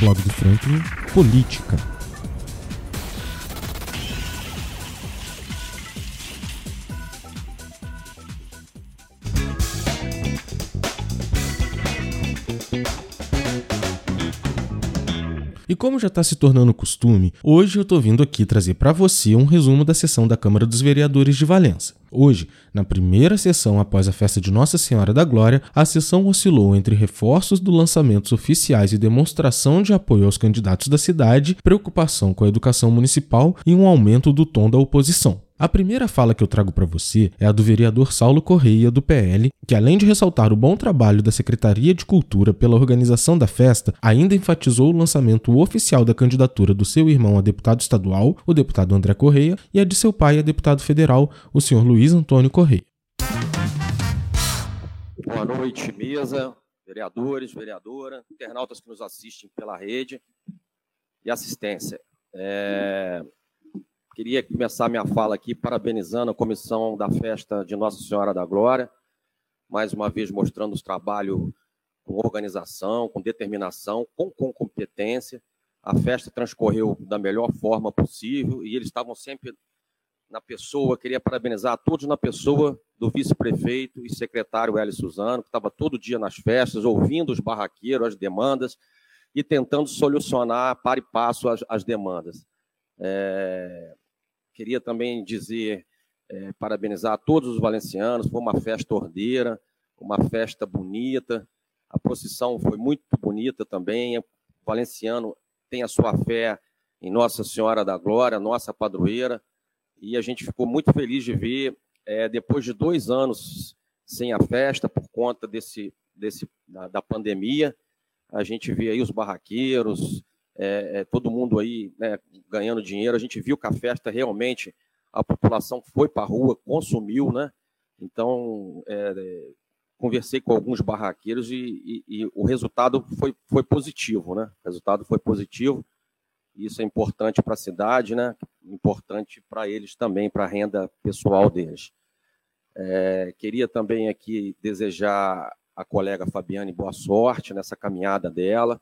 Blog do Franklin, Política. E como já está se tornando costume, hoje eu estou vindo aqui trazer para você um resumo da sessão da Câmara dos Vereadores de Valença. Hoje, na primeira sessão após a festa de Nossa Senhora da Glória, a sessão oscilou entre reforços do lançamentos oficiais e demonstração de apoio aos candidatos da cidade, preocupação com a educação municipal e um aumento do tom da oposição. A primeira fala que eu trago para você é a do vereador Saulo Correia, do PL, que além de ressaltar o bom trabalho da Secretaria de Cultura pela organização da festa, ainda enfatizou o lançamento oficial da candidatura do seu irmão a deputado estadual, o deputado André Correia, e a de seu pai a deputado federal, o senhor Luiz Antônio Correia. Boa noite, mesa, vereadores, vereadora, internautas que nos assistem pela rede e assistência. É... Queria começar minha fala aqui parabenizando a comissão da festa de Nossa Senhora da Glória, mais uma vez mostrando os trabalhos com organização, com determinação, com, com competência. A festa transcorreu da melhor forma possível e eles estavam sempre na pessoa, queria parabenizar a todos na pessoa do vice-prefeito e secretário Hélio Suzano, que estava todo dia nas festas, ouvindo os barraqueiros, as demandas e tentando solucionar para e passo as, as demandas. É, Queria também dizer, é, parabenizar a todos os valencianos, foi uma festa ordeira, uma festa bonita, a procissão foi muito bonita também, o valenciano tem a sua fé em Nossa Senhora da Glória, nossa padroeira, e a gente ficou muito feliz de ver, é, depois de dois anos sem a festa, por conta desse, desse da, da pandemia, a gente vê aí os barraqueiros, é, é, todo mundo aí né, ganhando dinheiro. A gente viu que a festa realmente, a população foi para a rua, consumiu, né? Então, é, conversei com alguns barraqueiros e, e, e, o resultado foi, foi positivo, né? O resultado foi positivo. Isso é importante para a cidade, né? Importante para eles também, para a renda pessoal deles. É, queria também aqui desejar à colega Fabiane boa sorte nessa caminhada dela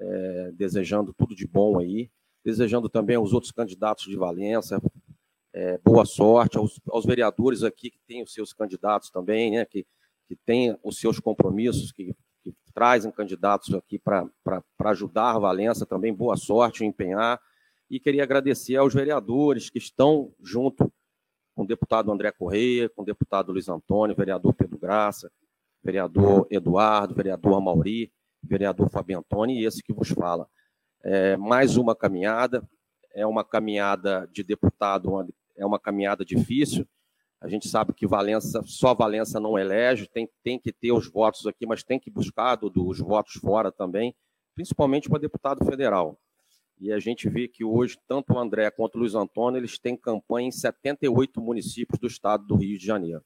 é, desejando tudo de bom aí, desejando também aos outros candidatos de Valença é, boa sorte, aos, aos, vereadores aqui que têm os seus candidatos também, né, que, que têm os seus compromissos, que, que trazem candidatos aqui para ajudar a Valença também, boa sorte em empenhar. E queria agradecer aos vereadores que estão junto com o deputado André Correia, com o deputado Luiz Antônio, vereador Pedro Graça, vereador Eduardo, vereador Mauri, vereador Fabio Antoni, e esse que vos fala. É, mais uma caminhada, é uma caminhada de deputado, é uma caminhada difícil. A gente sabe que Valença, só Valença não elege, tem, tem que ter os votos aqui, mas tem que buscar do, dos votos fora também, principalmente para deputado federal. E a gente vê que hoje, tanto o André quanto o Luiz Antônio, eles têm campanha em 78 municípios do estado do Rio de Janeiro.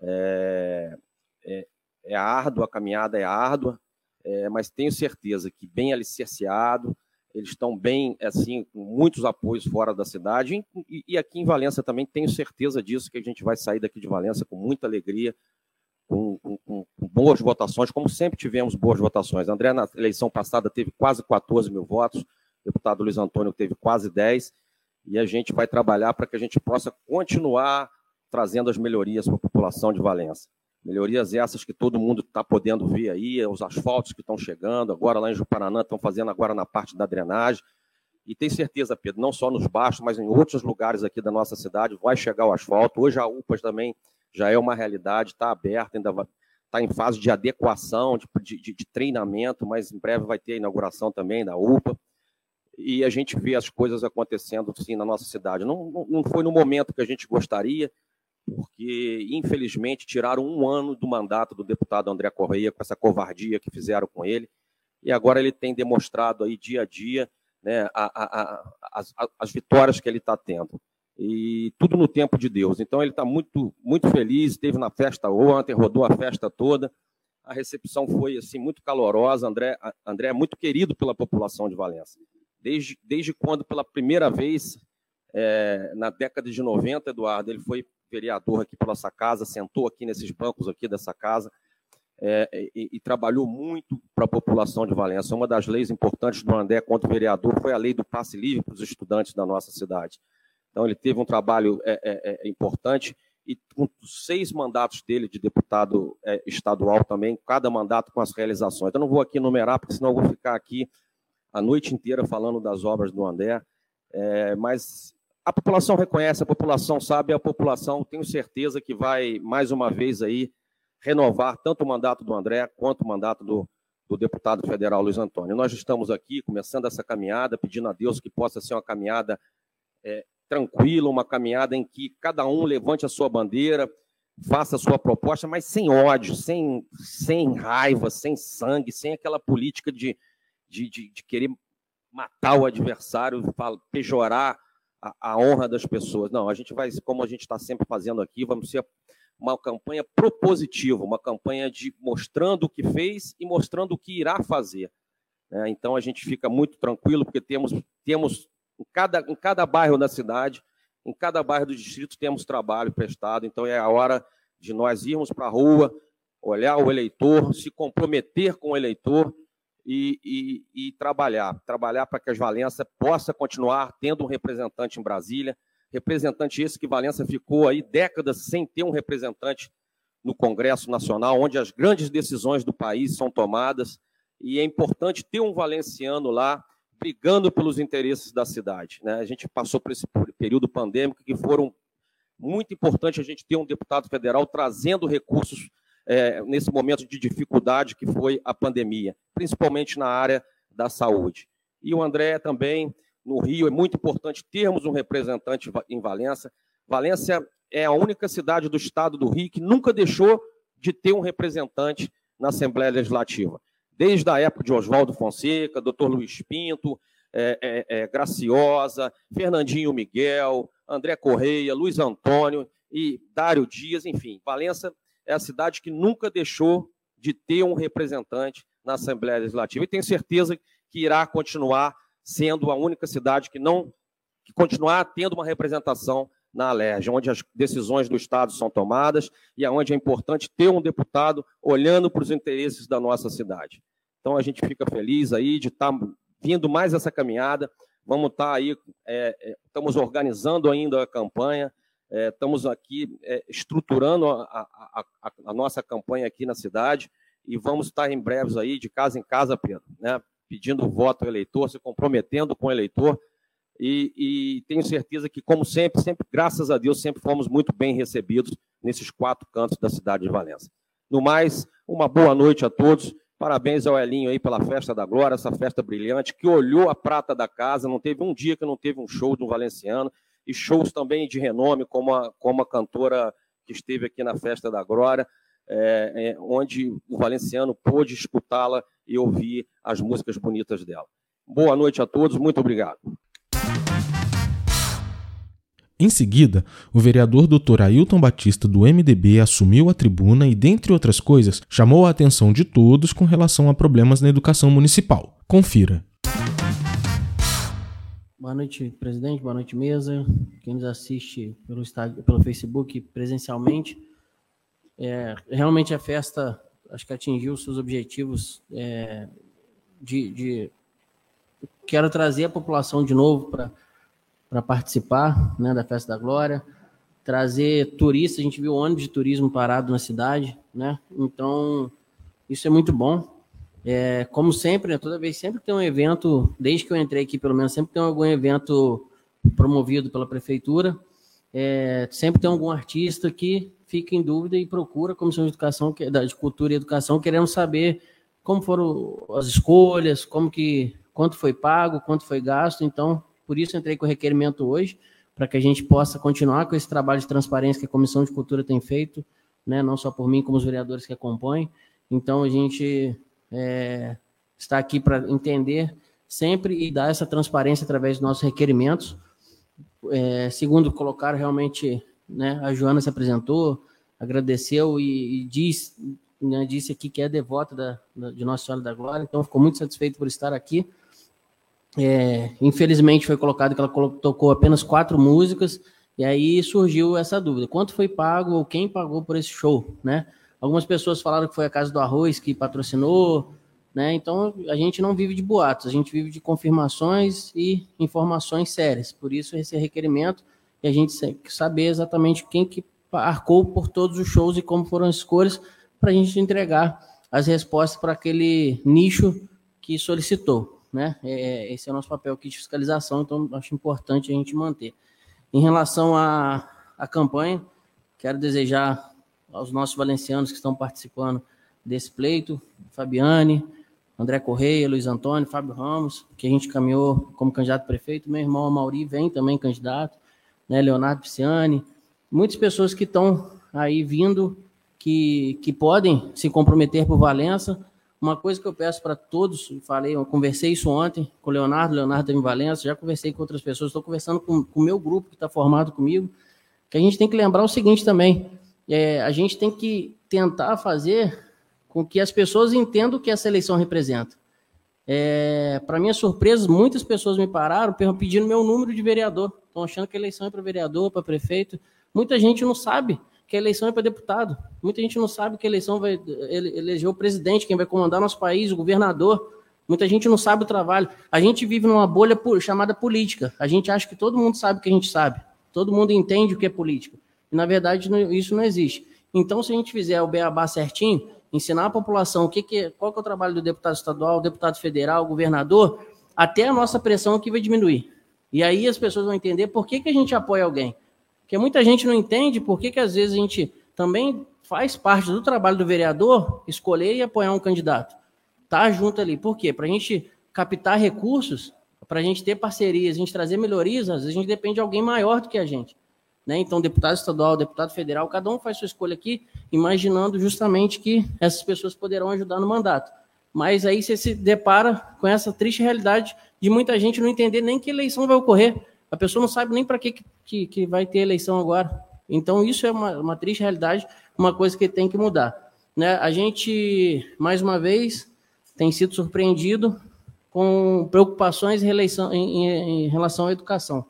É, é, é árdua, a caminhada é árdua, é, mas tenho certeza que bem alicerciado, eles estão bem, assim, com muitos apoios fora da cidade, e, e, aqui em Valença também tenho certeza disso, que a gente vai sair daqui de Valença com muita alegria, com, com, com boas votações, como sempre tivemos boas votações. André, na eleição passada, teve quase 14 mil votos, o deputado Luiz Antônio teve quase 10, e a gente vai trabalhar para que a gente possa continuar trazendo as melhorias para a população de Valença. Melhorias essas que todo mundo está podendo ver aí, os asfaltos que estão chegando, agora lá em Juparanã estão fazendo agora na parte da drenagem. E tem certeza, Pedro, não só nos baixos, mas em outros lugares aqui da nossa cidade vai chegar o asfalto. Hoje a UPAS também já é uma realidade, está aberta, ainda está em fase de adequação, de, de, de, treinamento, mas em breve vai ter a inauguração também da UPA. E a gente vê as coisas acontecendo sim na nossa cidade. Não, não, não foi no momento que a gente gostaria, porque, infelizmente, tiraram um ano do mandato do deputado André Correia com essa covardia que fizeram com ele, e agora ele tem demonstrado aí dia a dia né, a, a, a, as, as, vitórias que ele está tendo. E tudo no tempo de Deus. Então ele está muito, muito feliz, esteve na festa ontem, rodou a festa toda. A recepção foi assim muito calorosa. André, André é muito querido pela população de Valença. Desde, desde quando, pela primeira vez, é, na década de 90, Eduardo, ele foi vereador aqui pela nossa casa, sentou aqui nesses bancos aqui dessa casa, é, e, e, trabalhou muito para a população de Valença. Uma das leis importantes do André contra o vereador foi a lei do passe livre para os estudantes da nossa cidade. Então, ele teve um trabalho é, é, é importante e com seis mandatos dele de deputado é, estadual também, cada mandato com as realizações. Eu não vou aqui numerar, porque senão eu vou ficar aqui a noite inteira falando das obras do André, é, mas a população reconhece, a população sabe, a população tenho certeza que vai mais uma vez aí renovar tanto o mandato do André quanto o mandato do, do deputado federal Luiz Antônio. Nós estamos aqui começando essa caminhada, pedindo a Deus que possa ser uma caminhada é, tranquila, uma caminhada em que cada um levante a sua bandeira, faça a sua proposta, mas sem ódio, sem, sem raiva, sem sangue, sem aquela política de, de, de, de querer matar o adversário, pejorar a, a, honra das pessoas. Não, a gente vai, como a gente está sempre fazendo aqui, vamos ser uma campanha propositiva, uma campanha de mostrando o que fez e mostrando o que irá fazer. Né? Então a gente fica muito tranquilo porque temos temos em cada em cada bairro da cidade, em cada bairro do distrito temos trabalho prestado. Então é a hora de nós irmos para a rua, olhar o eleitor, se comprometer com o eleitor e, e, e trabalhar, trabalhar para que as Valença possa continuar tendo um representante em Brasília, representante esse que Valença ficou aí décadas sem ter um representante no Congresso Nacional, onde as grandes decisões do país são tomadas, e é importante ter um valenciano lá brigando pelos interesses da cidade. Né? A gente passou por esse período pandêmico que foram muito importante a gente ter um deputado federal trazendo recursos é, nesse momento de dificuldade que foi a pandemia, principalmente na área da saúde. E o André também no Rio, é muito importante termos um representante em Valência. Valência é a única cidade do estado do Rio que nunca deixou de ter um representante na Assembleia Legislativa. Desde a época de Oswaldo Fonseca, doutor Luiz Pinto, é, é, é, Graciosa, Fernandinho Miguel, André Correia, Luiz Antônio e Dário Dias, enfim, Valença é a cidade que nunca deixou de ter um representante na Assembleia Legislativa e tenho certeza que irá continuar sendo a única cidade que não que continuar tendo uma representação na Alerj, onde as decisões do Estado são tomadas e aonde é importante ter um deputado olhando para os interesses da nossa cidade. Então a gente fica feliz aí de estar tá vindo mais essa caminhada. Vamos estar tá aí, é, é, estamos organizando ainda a campanha, é, estamos aqui é, estruturando a, a, a, a, nossa campanha aqui na cidade e vamos estar em breves aí, de casa em casa, Pedro, né? pedindo voto ao eleitor, se comprometendo com o eleitor. E, e, tenho certeza que, como sempre, sempre, graças a Deus, sempre fomos muito bem recebidos nesses quatro cantos da cidade de Valença. No mais, uma boa noite a todos. Parabéns ao Elinho aí pela festa da glória, essa festa brilhante, que olhou a prata da casa, não teve um dia que não teve um show de um valenciano, e shows também de renome, como a, como a cantora que esteve aqui na festa da glória, é, é, onde o valenciano pôde escutá-la e ouvir as músicas bonitas dela. Boa noite a todos, muito obrigado. Em seguida, o vereador Dr. Ailton Batista do MDB assumiu a tribuna e, dentre outras coisas, chamou a atenção de todos com relação a problemas na educação municipal. Confira. Boa noite, presidente. Boa noite, mesa. Quem nos assiste pelo, Instagram, pelo Facebook presencialmente. É, realmente a festa acho que atingiu seus objetivos é, de, de, Quero trazer a população de novo para participar né, da Festa da Glória, trazer turistas, a gente viu ônibus de turismo parado na cidade, né? Então, isso é muito bom. É, como sempre, né, toda vez, sempre tem um evento, desde que eu entrei aqui, pelo menos, sempre tem algum evento promovido pela prefeitura, é, sempre tem algum artista que fica em dúvida e procura a Comissão de Educação, de Cultura e Educação, querendo saber como foram as escolhas, como que, quanto foi pago, quanto foi gasto. Então, por isso entrei com o requerimento hoje, para que a gente possa continuar com esse trabalho de transparência que a Comissão de Cultura tem feito, né, não só por mim, como os vereadores que acompanham. Então, a gente é, está aqui para entender sempre e dar essa transparência através dos nossos requerimentos. É, segundo, colocar realmente né? A Joana se apresentou, agradeceu e, e diz, né, disse aqui que é devota da, da, de Nossa Senhora da Glória, então ficou muito satisfeito por estar aqui. É, infelizmente foi colocado que ela tocou apenas quatro músicas, e aí surgiu essa dúvida: quanto foi pago ou quem pagou por esse show, né? Algumas pessoas falaram que foi a Casa do Arroz que patrocinou, né? Então a gente não vive de boatos, a gente vive de confirmações e informações sérias. Por isso esse requerimento e a gente saber exatamente quem que arcou por todos os shows e como foram as escolhas para a gente entregar as respostas para aquele nicho que solicitou. Né? É, esse é o nosso papel aqui de fiscalização, então acho importante a gente manter. Em relação à campanha, quero desejar aos nossos valencianos que estão participando desse pleito, Fabiane, André Correia, Luiz Antônio, Fábio Ramos, que a gente caminhou como candidato prefeito, meu irmão Mauri vem também candidato, né, Leonardo Pisciani, muitas pessoas que estão aí vindo, que, que podem se comprometer por Valença. Uma coisa que eu peço para todos, falei, eu conversei isso ontem com o Leonardo, Leonardo em Valença, já conversei com outras pessoas, estou conversando com o meu grupo que está formado comigo, que a gente tem que lembrar o seguinte também, é, a gente tem que tentar fazer com que as pessoas entendam o que essa eleição representa. É, para minha surpresa, muitas pessoas me pararam pedindo meu número de vereador. Estão achando que a eleição é para vereador, para prefeito. Muita gente não sabe que a eleição é para deputado. Muita gente não sabe que a eleição vai eleger o presidente, quem vai comandar nosso país, o governador. Muita gente não sabe o trabalho. A gente vive numa bolha chamada política. A gente acha que todo mundo sabe o que a gente sabe. Todo mundo entende o que é política. E, na verdade, isso não existe. Então, se a gente fizer o beabá certinho, ensinar a população o que, que é, qual que é o trabalho do deputado estadual, deputado federal, governador, até a nossa pressão aqui vai diminuir. E aí as pessoas vão entender por que, que a gente apoia alguém. Porque muita gente não entende por que, que às vezes a gente também faz parte do trabalho do vereador escolher e apoiar um candidato. Tá junto ali. Por quê? Para a gente captar recursos, para a gente ter parcerias, a gente trazer melhorias, às vezes a gente depende de alguém maior do que a gente. Né? Então, deputado estadual, deputado federal, cada um faz sua escolha aqui, imaginando justamente que essas pessoas poderão ajudar no mandato. Mas aí você se depara com essa triste realidade de muita gente não entender nem que eleição vai ocorrer. A pessoa não sabe nem para que, que, que vai ter eleição agora. Então, isso é uma, uma triste realidade, uma coisa que tem que mudar. Né? A gente, mais uma vez, tem sido surpreendido com preocupações em relação, em, em relação à educação.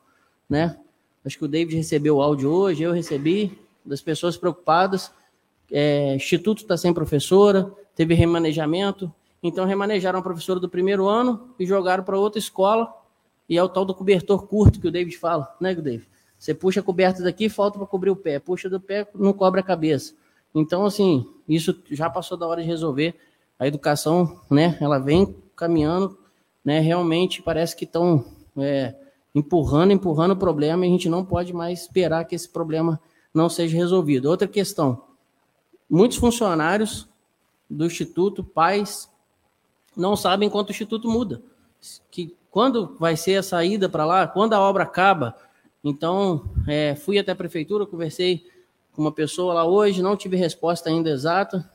Né? Acho que o David recebeu o áudio hoje, eu recebi, das pessoas preocupadas. É, instituto está sem professora, teve remanejamento. Então, remanejaram a professora do primeiro ano e jogaram para outra escola e é o tal do cobertor curto que o David fala, né, David? Você puxa a coberta daqui, falta para cobrir o pé. Puxa do pé, não cobre a cabeça. Então, assim, isso já passou da hora de resolver. A educação, né, ela vem caminhando, né, realmente parece que estão é, empurrando, empurrando o problema e a gente não pode mais esperar que esse problema não seja resolvido. Outra questão, muitos funcionários do Instituto, pais, não sabem quanto o Instituto muda. Que quando vai ser a saída para lá? Quando a obra acaba? Então, é, fui até a prefeitura, conversei com uma pessoa lá hoje, não tive resposta ainda exata.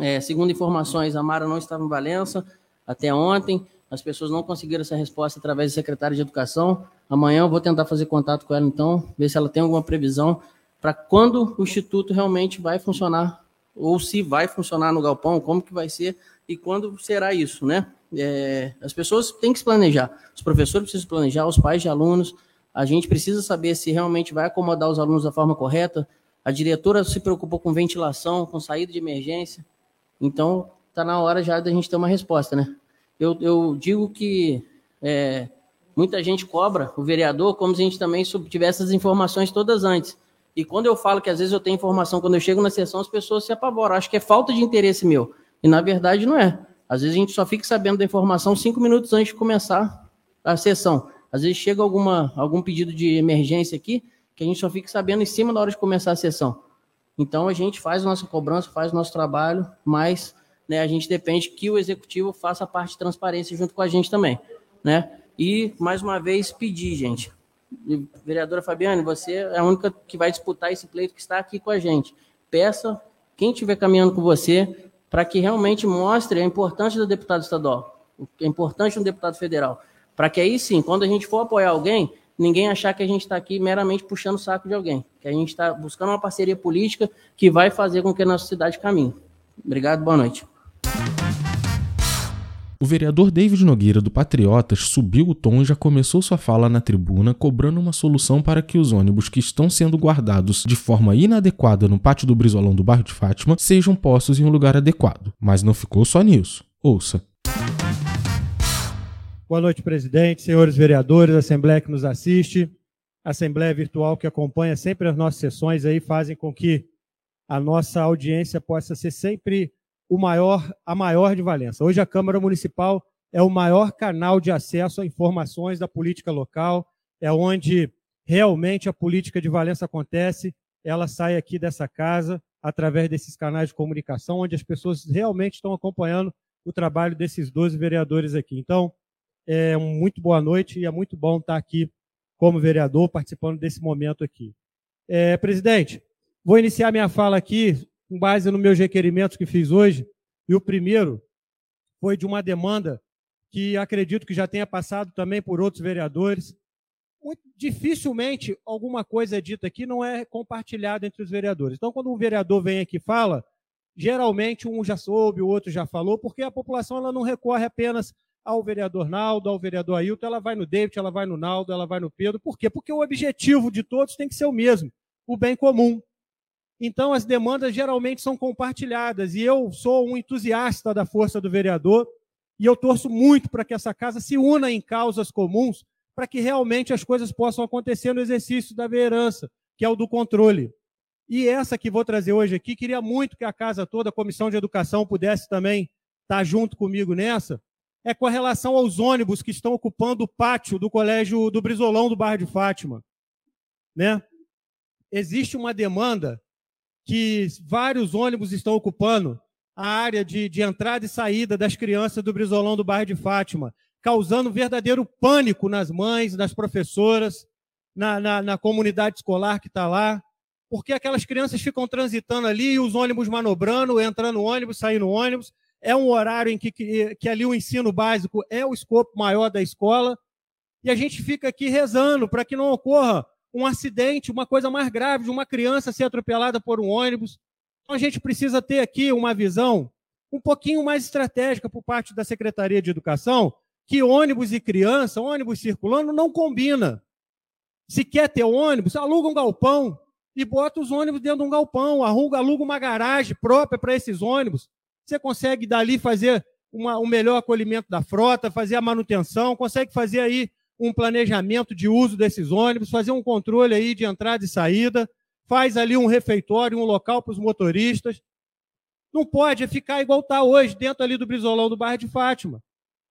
É, segundo informações, a Mara não estava em Valença até ontem. As pessoas não conseguiram essa resposta através do secretário de Educação. Amanhã eu vou tentar fazer contato com ela, então, ver se ela tem alguma previsão para quando o Instituto realmente vai funcionar, ou se vai funcionar no galpão, como que vai ser e quando será isso, né? É, as pessoas têm que se planejar. Os professores precisam planejar, os pais de alunos. A gente precisa saber se realmente vai acomodar os alunos da forma correta. A diretora se preocupou com ventilação, com saída de emergência. Então, está na hora já da gente ter uma resposta, né? Eu, eu digo que é, muita gente cobra o vereador como se a gente também tivesse essas informações todas antes. E quando eu falo que às vezes eu tenho informação, quando eu chego na sessão, as pessoas se apavoram. Acho que é falta de interesse meu. E na verdade não é. Às vezes a gente só fica sabendo da informação cinco minutos antes de começar a sessão. Às vezes chega alguma, algum pedido de emergência aqui que a gente só fica sabendo em cima da hora de começar a sessão. Então a gente faz a nossa cobrança, faz o nosso trabalho, mas né, a gente depende que o executivo faça a parte de transparência junto com a gente também. Né? E, mais uma vez, pedir, gente. Vereadora Fabiane, você é a única que vai disputar esse pleito que está aqui com a gente. Peça, quem estiver caminhando com você, para que realmente mostre a importância do deputado estadual, a importância do deputado federal, para que aí sim, quando a gente for apoiar alguém, ninguém achar que a gente está aqui meramente puxando o saco de alguém, que a gente está buscando uma parceria política que vai fazer com que a nossa cidade caminhe. Obrigado, boa noite. O vereador David Nogueira do Patriotas subiu o tom e já começou sua fala na tribuna cobrando uma solução para que os ônibus que estão sendo guardados de forma inadequada no pátio do Brizolão do bairro de Fátima sejam postos em um lugar adequado. Mas não ficou só nisso. Ouça. Boa noite, presidente, senhores vereadores, assembleia que nos assiste, assembleia virtual que acompanha sempre as nossas sessões aí, fazem com que a nossa audiência possa ser sempre o maior, a maior de Valença. Hoje a Câmara Municipal é o maior canal de acesso a informações da política local, é onde realmente a política de Valença acontece, ela sai aqui dessa casa através desses canais de comunicação, onde as pessoas realmente estão acompanhando o trabalho desses 12 vereadores aqui. Então, é muito boa noite e é muito bom estar aqui como vereador, participando desse momento aqui. É, presidente, vou iniciar minha fala aqui com base nos meus requerimentos que fiz hoje, e o primeiro foi de uma demanda que acredito que já tenha passado também por outros vereadores. Muito dificilmente alguma coisa dita aqui não é compartilhada entre os vereadores. Então, quando um vereador vem aqui e fala, geralmente um já soube, o outro já falou, porque a população ela não recorre apenas ao vereador Naldo, ao vereador Ailton, ela vai no David, ela vai no Naldo, ela vai no Pedro. Por quê? Porque o objetivo de todos tem que ser o mesmo, o bem comum. Então, as demandas geralmente são compartilhadas, e eu sou um entusiasta da força do vereador, e eu torço muito para que essa casa se una em causas comuns, para que realmente as coisas possam acontecer no exercício da vereança, que é o do controle. E essa que vou trazer hoje aqui, queria muito que a casa toda, a Comissão de Educação, pudesse também estar junto comigo nessa, é com relação aos ônibus que estão ocupando o pátio do colégio do Brizolão do bairro de Fátima. Né? Existe uma demanda que vários ônibus estão ocupando a área de, de entrada e saída das crianças do Brizolão do bairro de Fátima, causando verdadeiro pânico nas mães, nas professoras, na, na, na comunidade escolar que está lá, porque aquelas crianças ficam transitando ali e os ônibus manobrando, entrando no ônibus, saindo no ônibus, é um horário em que, que, que ali o ensino básico é o escopo maior da escola, e a gente fica aqui rezando para que não ocorra um acidente, uma coisa mais grave, de uma criança ser atropelada por um ônibus. Então a gente precisa ter aqui uma visão um pouquinho mais estratégica por parte da Secretaria de Educação, que ônibus e criança, ônibus circulando, não combina. Se quer ter ônibus, aluga um galpão e bota os ônibus dentro de um galpão, aluga, aluga uma garagem própria para esses ônibus. Você consegue dali fazer uma, um melhor acolhimento da frota, fazer a manutenção, consegue fazer aí um planejamento de uso desses ônibus, fazer um controle aí de entrada e saída, faz ali um refeitório, um local para os motoristas. Não pode ficar igual está hoje, dentro ali do Brizolão do bairro de Fátima.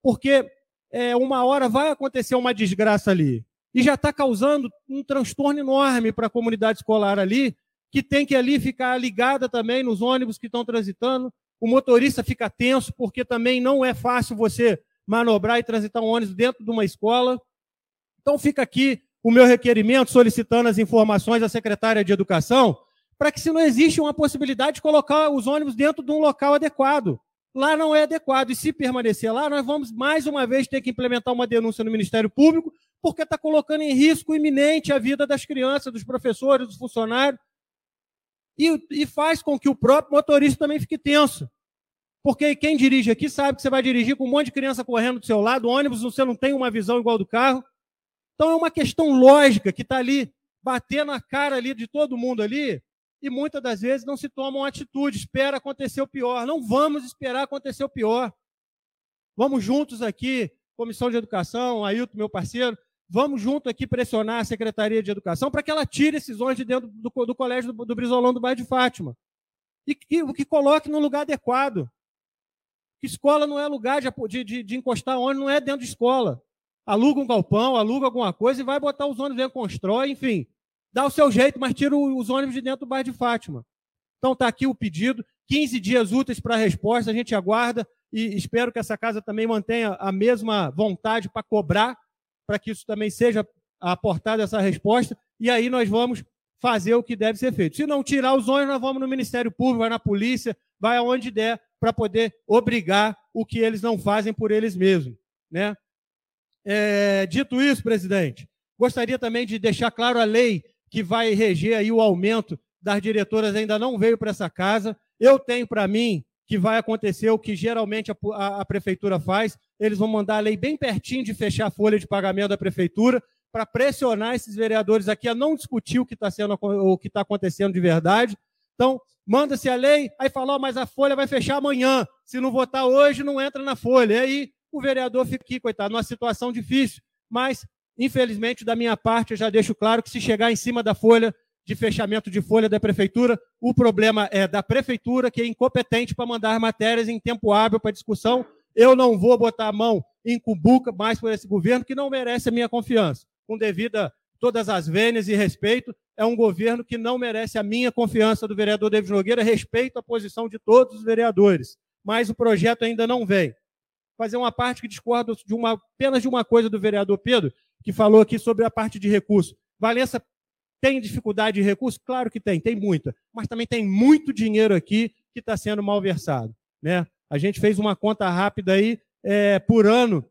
Porque é, uma hora vai acontecer uma desgraça ali. E já está causando um transtorno enorme para a comunidade escolar ali, que tem que ali ficar ligada também nos ônibus que estão transitando, o motorista fica tenso, porque também não é fácil você manobrar e transitar um ônibus dentro de uma escola. Então fica aqui o meu requerimento solicitando as informações da secretária de Educação, para que se não existe uma possibilidade de colocar os ônibus dentro de um local adequado. Lá não é adequado. E se permanecer lá, nós vamos mais uma vez ter que implementar uma denúncia no Ministério Público, porque está colocando em risco iminente a vida das crianças, dos professores, dos funcionários e, e faz com que o próprio motorista também fique tenso. Porque quem dirige aqui sabe que você vai dirigir com um monte de criança correndo do seu lado, ônibus, você não tem uma visão igual do carro. Então é uma questão lógica que está ali, batendo a cara ali de todo mundo ali, e muitas das vezes não se tomam atitude, espera acontecer o pior. Não vamos esperar acontecer o pior. Vamos juntos aqui, Comissão de Educação, Ailton, meu parceiro, Vamos junto aqui pressionar a Secretaria de Educação para que ela tire esses ônibus de dentro do, do colégio do, do Brizolão do bairro de Fátima. E que, que coloque no lugar adequado. Escola não é lugar de, de, de encostar ônibus, não é dentro de escola. Aluga um galpão, aluga alguma coisa e vai botar os ônibus dentro, constrói, enfim. Dá o seu jeito, mas tira os ônibus de dentro do bairro de Fátima. Então está aqui o pedido, 15 dias úteis para a resposta, a gente aguarda e espero que essa casa também mantenha a mesma vontade para cobrar para que isso também seja aportada essa resposta, e aí nós vamos fazer o que deve ser feito. Se não tirar os ônibus, nós vamos no Ministério Público, vai na polícia, vai aonde der, para poder obrigar o que eles não fazem por eles mesmos. Né? É, dito isso, presidente, gostaria também de deixar claro a lei que vai reger aí o aumento das diretoras ainda não veio para essa casa. Eu tenho para mim que vai acontecer o que geralmente a, a, a prefeitura faz. Eles vão mandar a lei bem pertinho de fechar a folha de pagamento da prefeitura para pressionar esses vereadores aqui a não discutir o que está sendo o que está acontecendo de verdade. Então, manda-se a lei, aí fala, oh, mas a folha vai fechar amanhã. Se não votar hoje, não entra na folha. E aí o vereador fica aqui, coitado, numa situação difícil. Mas, infelizmente, da minha parte, eu já deixo claro que se chegar em cima da folha de fechamento de folha da prefeitura, o problema é da prefeitura, que é incompetente para mandar matérias em tempo hábil para discussão. Eu não vou botar a mão em cumbuca mais por esse governo, que não merece a minha confiança. Com devida todas as vênias e respeito, é um governo que não merece a minha confiança do vereador David Nogueira, respeito a posição de todos os vereadores. Mas o projeto ainda não vem. Fazer uma parte que discordo de uma, apenas de uma coisa do vereador Pedro, que falou aqui sobre a parte de recurso. Valença tem dificuldade de recurso? Claro que tem, tem muita. Mas também tem muito dinheiro aqui que está sendo mal versado. Né? A gente fez uma conta rápida aí, é, por ano,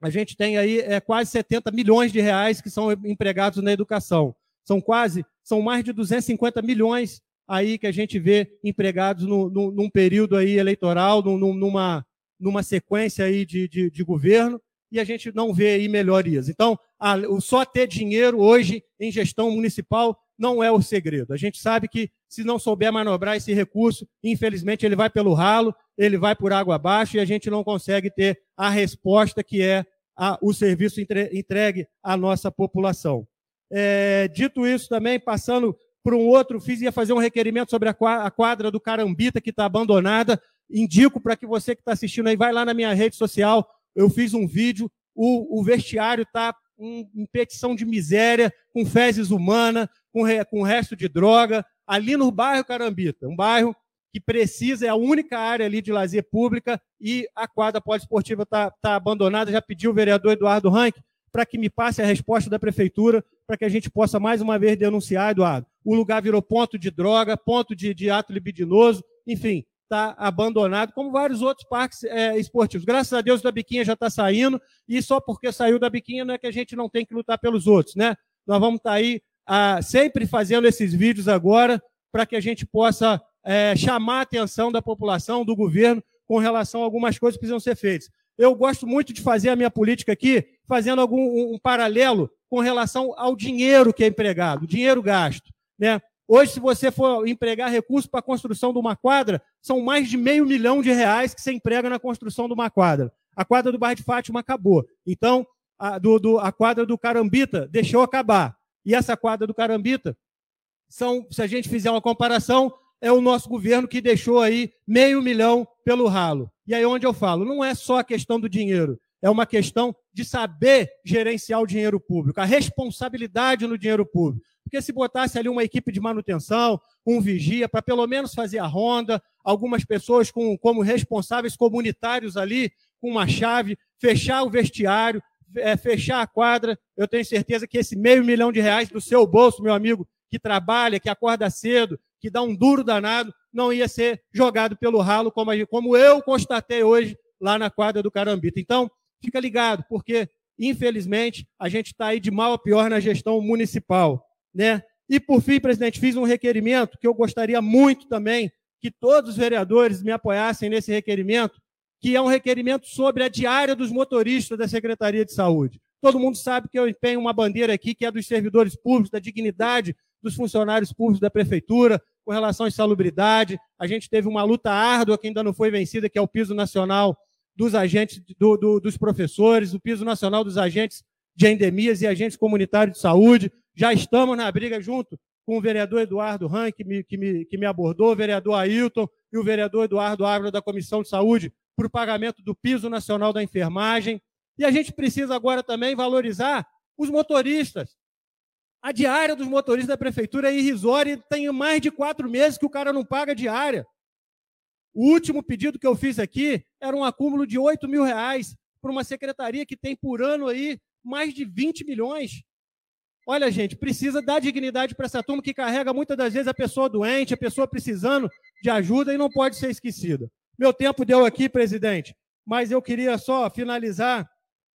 a gente tem aí é, quase 70 milhões de reais que são empregados na educação. São quase, são mais de 250 milhões aí que a gente vê empregados no, no, num período aí eleitoral, num, numa, numa sequência aí de, de, de governo e a gente não vê aí melhorias. Então, a, o só ter dinheiro hoje em gestão municipal não é o segredo. A gente sabe que se não souber manobrar esse recurso, infelizmente ele vai pelo ralo, ele vai por água abaixo e a gente não consegue ter a resposta que é a, o serviço entre, entregue à nossa população. É, dito isso também, passando para um outro, fiz ia fazer um requerimento sobre a quadra do Carambita que está abandonada. Indico para que você que está assistindo aí, vai lá na minha rede social, eu fiz um vídeo, o, o vestiário está em, petição de miséria, com fezes humanas, com, re, com resto de droga, ali no bairro Carambita, um bairro que precisa, é a única área ali de lazer pública e a quadra poliesportiva está tá abandonada. Já pediu o vereador Eduardo Rank para que me passe a resposta da prefeitura, para que a gente possa mais uma vez denunciar, Eduardo. O lugar virou ponto de droga, ponto de, de ato libidinoso, enfim, está abandonado, como vários outros parques é, esportivos. Graças a Deus, o da Biquinha já está saindo, e só porque saiu da Biquinha não é que a gente não tem que lutar pelos outros, né? Nós vamos estar tá aí ah, sempre fazendo esses vídeos agora para que a gente possa é, chamar a atenção da população, do governo, com relação a algumas coisas que precisam ser feitas. Eu gosto muito de fazer a minha política aqui, fazendo algum um, um paralelo com relação ao dinheiro que é empregado, dinheiro gasto. Né? Hoje, se você for empregar recursos para a construção de uma quadra, são mais de meio milhão de reais que você emprega na construção de uma quadra. A quadra do bairro de Fátima acabou. Então, a, do, do, a quadra do Carambita deixou acabar. E essa quadra do Carambita, são, se a gente fizer uma comparação, é o nosso governo que deixou aí meio milhão pelo ralo. E aí onde eu falo, não é só a questão do dinheiro, é uma questão de saber gerenciar o dinheiro público, a responsabilidade no dinheiro público. Porque se botasse ali uma equipe de manutenção, um vigia, para pelo menos fazer a ronda, algumas pessoas com, como responsáveis comunitários ali, com uma chave, fechar o vestiário, é, fechar a quadra, eu tenho certeza que esse meio milhão de reais do seu bolso, meu amigo, que trabalha, que acorda cedo, que dá um duro danado, não ia ser jogado pelo ralo, como, como eu constatei hoje lá na quadra do Carambita. Então, fica ligado, porque, infelizmente, a gente está aí de mal a pior na gestão municipal. Né? E, por fim, presidente, fiz um requerimento que eu gostaria muito também que todos os vereadores me apoiassem nesse requerimento, que é um requerimento sobre a diária dos motoristas da Secretaria de Saúde. Todo mundo sabe que eu empenho uma bandeira aqui que é dos servidores públicos, da dignidade dos funcionários públicos da prefeitura, com relação à insalubridade. A gente teve uma luta árdua que ainda não foi vencida, que é o piso nacional dos agentes, do, do, dos professores, o piso nacional dos agentes de endemias e agentes comunitários de saúde. Já estamos na briga junto com o vereador Eduardo Ran, que me, que me, que me abordou, o vereador Ailton e o vereador Eduardo Ávila da Comissão de Saúde, para o pagamento do piso nacional da enfermagem. E a gente precisa agora também valorizar os motoristas. A diária dos motoristas da prefeitura é irrisória e tem mais de quatro meses que o cara não paga diária. O último pedido que eu fiz aqui era um acúmulo de 8 mil reais para uma secretaria que tem por ano aí mais de 20 milhões. Olha, gente, precisa dar dignidade para essa turma que carrega muitas das vezes a pessoa doente, a pessoa precisando de ajuda e não pode ser esquecida. Meu tempo deu aqui, presidente, mas eu queria só finalizar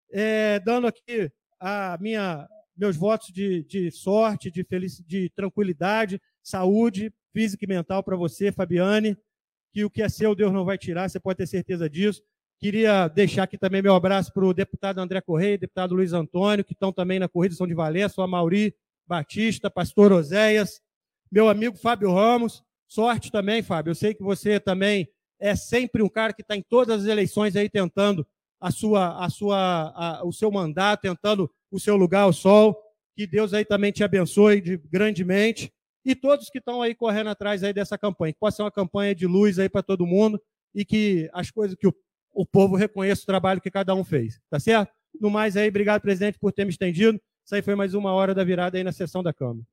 é, dando aqui a minha, meus votos de, de sorte, de, felicidade, de tranquilidade, saúde física e mental para você, Fabiane, que o que é seu, Deus não vai tirar, você pode ter certeza disso. Queria deixar aqui também meu abraço para o deputado André Correia, deputado Luiz Antônio, que estão também na Corrida São de Valença, o Mauri Batista, pastor Oséias, meu amigo Fábio Ramos. Sorte também, Fábio. Eu sei que você também é sempre um cara que está em todas as eleições aí tentando a sua, a sua, a, o seu mandato, tentando o seu lugar ao sol. Que Deus aí também te abençoe de, grandemente. E todos que estão aí correndo atrás aí dessa campanha, que possa ser uma campanha de luz aí para todo mundo e que as coisas que o, o povo reconheça o trabalho que cada um fez. Tá certo? No mais aí, obrigado, presidente, por ter me estendido. Isso aí foi mais uma hora da virada aí na sessão da Câmara.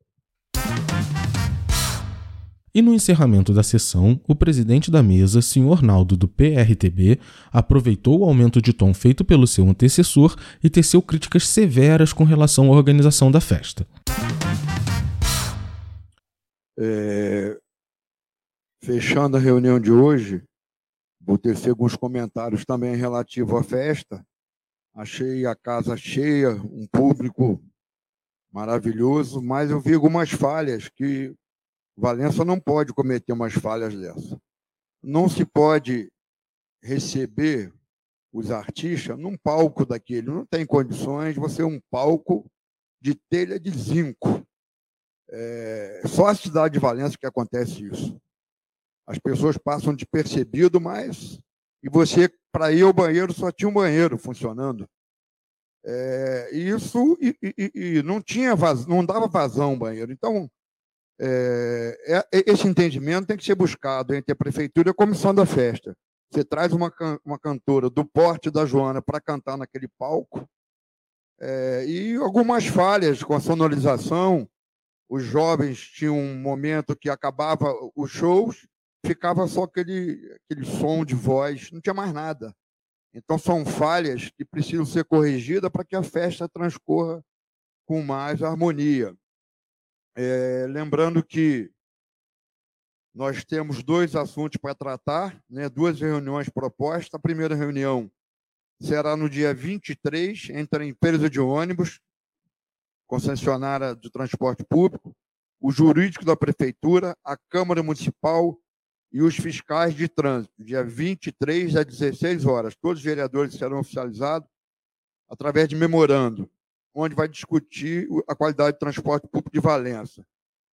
E no encerramento da sessão, o presidente da mesa, senhor Naldo do PRTB, aproveitou o aumento de tom feito pelo seu antecessor e teceu críticas severas com relação à organização da festa. É, fechando a reunião de hoje, vou tecer alguns comentários também relativo à festa. Achei a casa cheia, um público maravilhoso, mas eu vi algumas falhas que Valença não pode cometer umas falhas dessa. Não se pode receber os artistas num palco daquele. Não tem condições você um palco de telha de zinco. É só a cidade de Valença que acontece isso. As pessoas passam despercebido, mas e você para ir ao banheiro só tinha um banheiro funcionando. É, isso e, e, e, não tinha vaz, não dava vazão o banheiro. Então é, é, esse entendimento tem que ser buscado entre a prefeitura e a comissão da festa. Você traz uma, uma cantora do porte da Joana para cantar naquele palco, é, e algumas falhas com a sonorização. Os jovens tinham um momento que acabava os shows, ficava só aquele, aquele som de voz, não tinha mais nada. Então, são falhas que precisam ser corrigidas para que a festa transcorra com mais harmonia. É, lembrando que nós temos dois assuntos para tratar, né, duas reuniões propostas. A primeira reunião será no dia 23, entre a empresa de ônibus, concessionária de transporte público, o jurídico da prefeitura, a Câmara Municipal e os fiscais de trânsito, dia 23 às 16 horas. Todos os vereadores serão oficializados através de memorando onde vai discutir a qualidade de transporte público de Valença.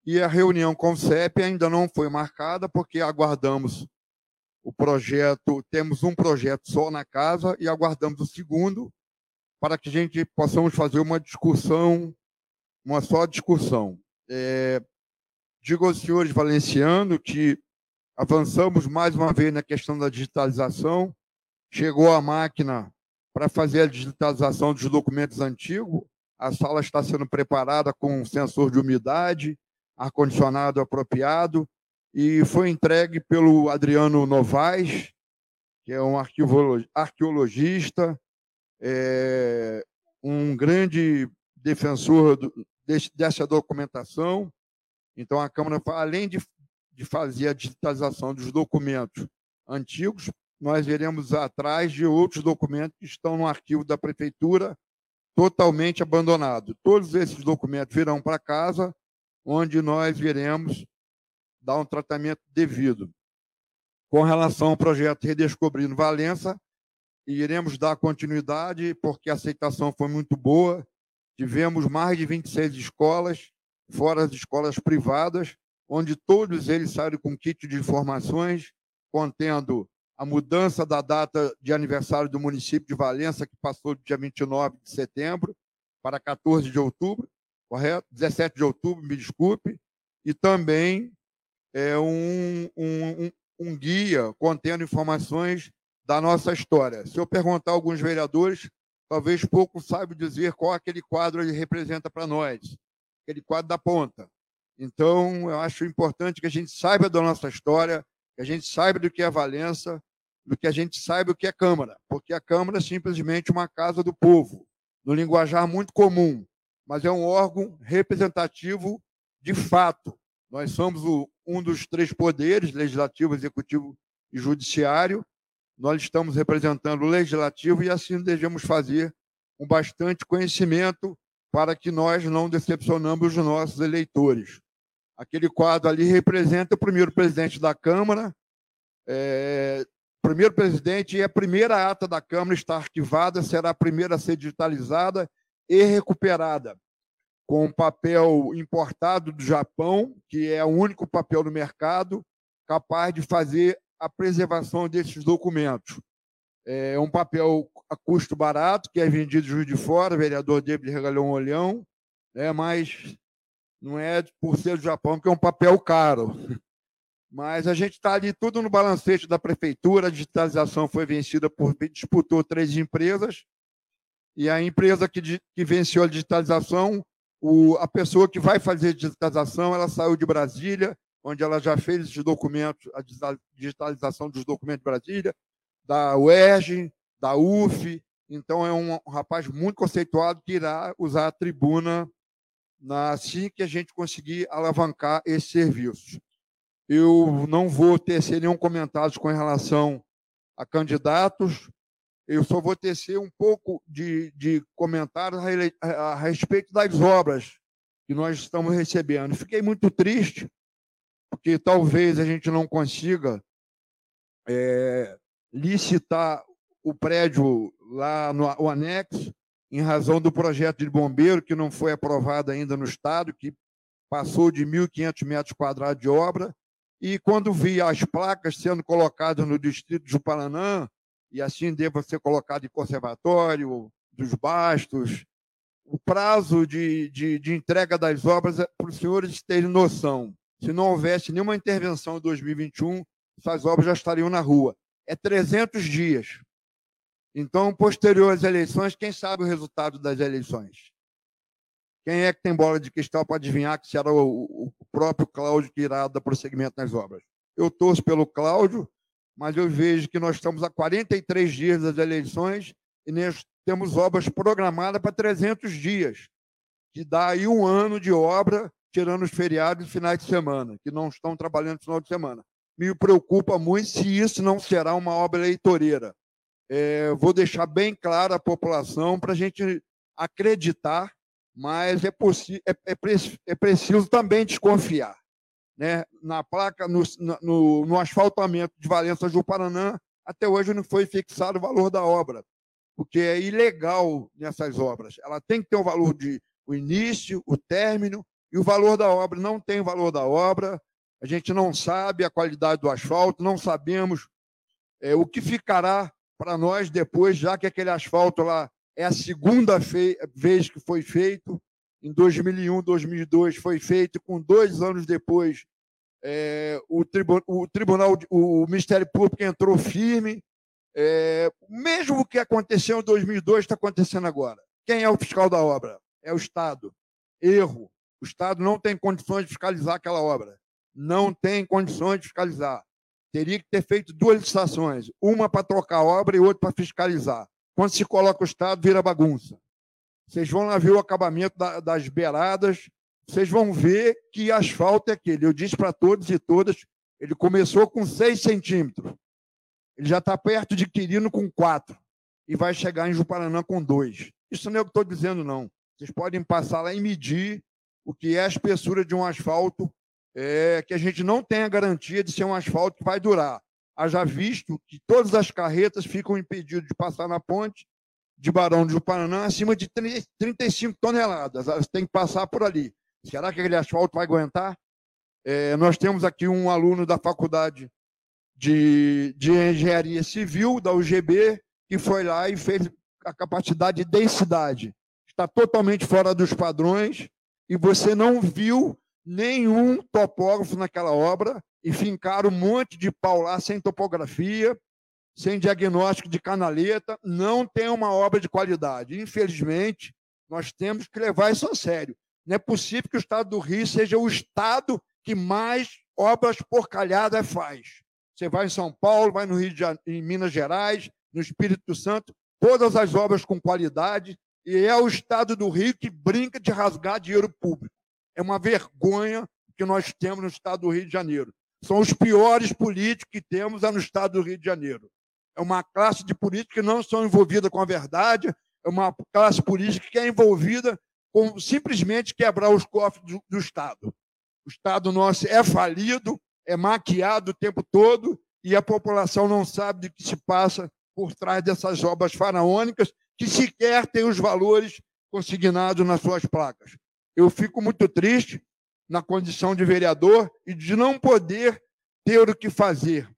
E a reunião com o CEP ainda não foi marcada, porque aguardamos o projeto, temos um projeto só na casa e aguardamos o segundo para que a gente possamos fazer uma discussão, uma só discussão. É, digo aos senhores valencianos que avançamos mais uma vez na questão da digitalização, chegou a máquina para fazer a digitalização dos documentos antigos. A sala está sendo preparada com sensor de umidade, ar-condicionado apropriado, e foi entregue pelo Adriano Novaes, que é um arqueologista, é, um grande defensor do, desse, dessa documentação. Então, a Câmara, além de, de fazer a digitalização dos documentos antigos, nós iremos atrás de outros documentos que estão no arquivo da prefeitura totalmente abandonado. Todos esses documentos virão para casa, onde nós iremos dar um tratamento devido. Com relação ao projeto Redescobrindo Valença, iremos dar continuidade, porque a aceitação foi muito boa. Tivemos mais de 26 escolas, fora as escolas privadas, onde todos eles saíram com kit de informações, contendo a mudança da data de aniversário do município de Valença, que passou do dia 29 de setembro para 14 de outubro, correto? 17 de outubro, me desculpe, e também é, um, um, um guia contendo informações da nossa história. Se eu perguntar a alguns vereadores, talvez pouco saibam dizer qual aquele quadro ele representa para nós, aquele quadro da ponta. Então, eu acho importante que a gente saiba da nossa história, que a gente saiba do que é Valença, do que a gente saiba o que é Câmara, porque a Câmara é simplesmente uma casa do povo, no linguajar muito comum, mas é um órgão representativo de fato. Nós somos o, um dos três poderes, legislativo, executivo e judiciário. Nós estamos representando o legislativo e assim devemos fazer com bastante conhecimento para que nós não decepcionamos os nossos eleitores. Aquele quadro ali representa o primeiro presidente da Câmara, É, primeiro presidente e a primeira ata da Câmara está arquivada, será a primeira a ser digitalizada e recuperada, com papel importado do Japão, que é o único papel no mercado capaz de fazer a preservação desses documentos. É um papel a custo barato, que é vendido de Juiz de Fora, o vereador David regalou um olhão, né, mas não é por ser do Japão, que é um papel caro. Mas a gente está ali tudo no balancete da prefeitura, a digitalização foi vencida por. disputou três empresas, e a empresa que, que venceu a digitalização, o, a pessoa que vai fazer a digitalização, ela saiu de Brasília, onde ela já fez esses documentos, a digitalização dos documentos de Brasília, da UERJ, da UF. Então, é um, rapaz muito conceituado que irá usar a tribuna na, assim que a gente conseguir alavancar esses serviços. Eu não vou tecer nenhum comentário com relação a candidatos, eu só vou tecer um pouco de, de comentários a, a, respeito das obras que nós estamos recebendo. Fiquei muito triste porque talvez a gente não consiga é, licitar o prédio lá no o anexo, em razão do projeto de bombeiro que não foi aprovado ainda no Estado, que passou de 1.500 metros quadrados de obra. E quando vi as placas sendo colocadas no distrito de Juparanã, e assim deva ser colocado em conservatório, dos bastos, o prazo de, de, de entrega das obras, é para os senhores terem noção, se não houvesse nenhuma intervenção em 2021, essas obras já estariam na rua. É 300 dias. Então, posterior às eleições, quem sabe o resultado das eleições? Quem é que tem bola de cristal para adivinhar que será o, próprio Cláudio que irá dar prosseguimento nas obras? Eu torço pelo Cláudio, mas eu vejo que nós estamos a 43 dias das eleições e nós temos obras programadas para 300 dias, que dá aí um ano de obra tirando os feriados e finais de semana, que não estão trabalhando no final de semana. Me preocupa muito se isso não será uma obra eleitoreira. É, vou deixar bem claro à população para a gente acreditar, mas é, é, é, é, preciso também desconfiar. Né? Na placa, no, no, no asfaltamento de Valença do Paraná, até hoje não foi fixado o valor da obra, porque é ilegal nessas obras. Ela tem que ter o valor de o início, o término e o valor da obra não tem o valor da obra, a gente não sabe a qualidade do asfalto, não sabemos é, o que ficará para nós depois, já que aquele asfalto lá é a segunda vez que foi feito, em 2001, 2002 foi feito, com dois anos depois é, o, o, tribunal, o Ministério Público entrou firme. É, mesmo o que aconteceu em 2002 está acontecendo agora. Quem é o fiscal da obra? É o Estado. Erro. O Estado não tem condições de fiscalizar aquela obra. Não tem condições de fiscalizar. Teria que ter feito duas licitações, uma para trocar obra e outra para fiscalizar. Quando se coloca o Estado, vira bagunça. Vocês vão lá ver o acabamento das beiradas, vocês vão ver que asfalto é aquele. Eu disse para todos e todas, ele começou com 6 centímetros. Ele já está perto de Quirino com 4. E vai chegar em Juparanã com 2. Isso não é o que estou dizendo, não. Vocês podem passar lá e medir o que é a espessura de um asfalto, é, que a gente não tem a garantia de ser um asfalto que vai durar. Haja visto que todas as carretas ficam impedidas de passar na ponte de Barão do Paraná acima de 35 toneladas. Elas têm que passar por ali. Será que aquele asfalto vai aguentar? É, nós temos aqui um aluno da faculdade de, de engenharia civil, da UGB, que foi lá e fez a capacidade de densidade. Está totalmente fora dos padrões, e você não viu nenhum topógrafo naquela obra e fincaram um monte de pau lá sem topografia, sem diagnóstico de canaleta, não tem uma obra de qualidade. Infelizmente, nós temos que levar isso a sério. Não é possível que o estado do Rio seja o estado que mais obras porcalhadas faz. Você vai em São Paulo, vai no Rio de Janeiro, em Minas Gerais, no Espírito Santo, todas as obras com qualidade, e é o Estado do Rio que brinca de rasgar dinheiro público. É uma vergonha que nós temos no Estado do Rio de Janeiro. São os piores políticos que temos no Estado do Rio de Janeiro. É uma classe de políticos que não são envolvidas com a verdade, é uma classe política que é envolvida com simplesmente quebrar os cofres do, do Estado. O Estado nosso é falido, é maquiado o tempo todo e a população não sabe de que se passa por trás dessas obras faraônicas que sequer têm os valores consignados nas suas placas. Eu fico muito triste na condição de vereador e de não poder ter o que fazer.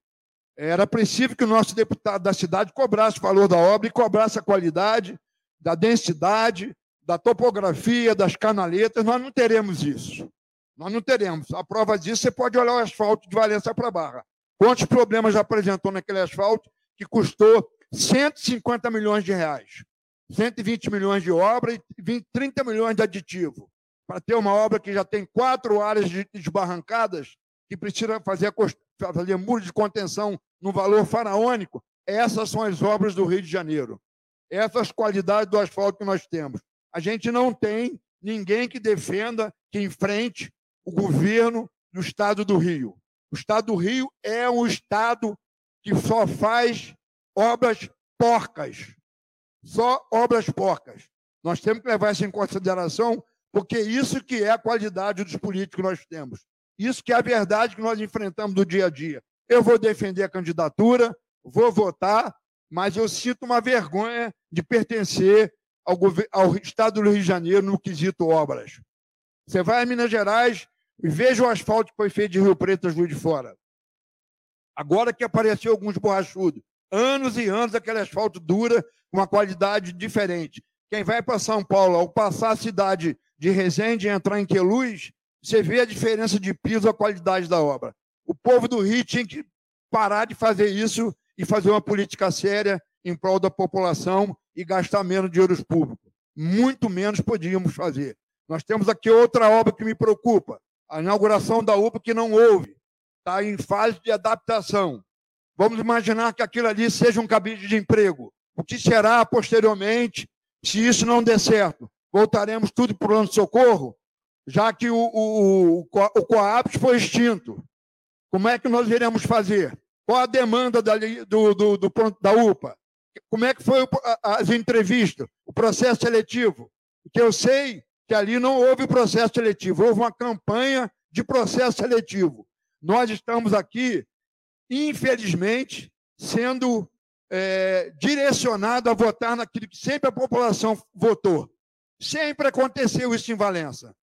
Era preciso que o nosso deputado da cidade cobrasse o valor da obra e cobrasse a qualidade, da densidade, da topografia, das canaletas. Nós não teremos isso. Nós não teremos. A prova disso, você pode olhar o asfalto de Valença para Barra. Quantos problemas apresentou naquele asfalto que custou 150 milhões de reais? 120 milhões de obra e 20, 30 milhões de aditivo. Para ter uma obra que já tem quatro áreas desbarrancadas, que precisa fazer, fazer muro de contenção no valor faraônico, essas são as obras do Rio de Janeiro. Essas qualidades do asfalto que nós temos. A gente não tem ninguém que defenda, que enfrente o governo do Estado do Rio. O Estado do Rio é um Estado que só faz obras porcas. Só obras porcas. Nós temos que levar isso em consideração, porque isso que é a qualidade dos políticos que nós temos. Isso que é a verdade que nós enfrentamos do dia a dia. Eu vou defender a candidatura, vou votar, mas eu sinto uma vergonha de pertencer ao, ao Estado do Rio de Janeiro no quesito obras. Você vai a Minas Gerais, e veja o asfalto que foi feito de Rio Preto a Juiz de Fora. Agora que apareceu alguns borrachudos. Anos e anos aquele asfalto dura, com uma qualidade diferente. Quem vai para São Paulo, ao passar a cidade de Resende entrar em Queluz, você vê a diferença de piso, a qualidade da obra. O povo do Rio tinha que parar de fazer isso e fazer uma política séria em prol da população e gastar menos dinheiro público. Muito menos podíamos fazer. Nós temos aqui outra obra que me preocupa, a inauguração da UPA que não houve, está em fase de adaptação. Vamos imaginar que aquilo ali seja um cabide de emprego. O que será posteriormente, se isso não der certo? Voltaremos tudo para o plano de socorro, já que o, o, o, o foi extinto. Como é que nós iremos fazer? Qual a demanda da, do, do, do, da UPA? Como é que foi as entrevistas, o processo seletivo? Porque eu sei que ali não houve processo seletivo, houve uma campanha de processo seletivo. Nós estamos aqui, infelizmente, sendo é, a votar naquilo que sempre a população votou. Sempre aconteceu isso em Valença.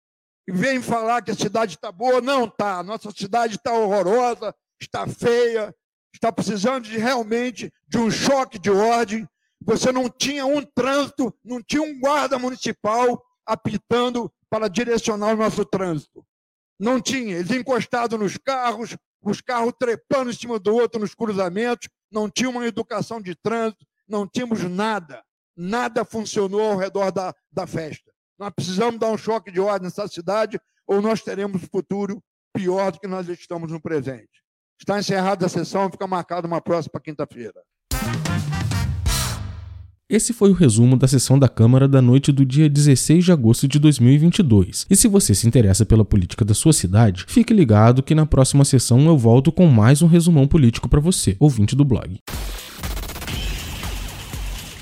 E vem falar que a cidade está boa, não está. Nossa cidade está horrorosa, está feia, está precisando de, realmente de um choque de ordem. Você não tinha um trânsito, não tinha um guarda municipal apitando para direcionar o nosso trânsito. Não tinha, eles encostados nos carros, os carros trepando em cima do outro nos cruzamentos, não tinha uma educação de trânsito, não tínhamos nada. Nada funcionou ao redor da, da festa. Nós precisamos dar um choque de ordem nessa cidade, ou nós teremos um futuro pior do que nós estamos no presente. Está encerrada a sessão, fica marcada uma próxima quinta-feira. Esse foi o resumo da sessão da Câmara da noite do dia 16 de agosto de 2022. E se você se interessa pela política da sua cidade, fique ligado que na próxima sessão eu volto com mais um resumão político para você, ouvinte do blog.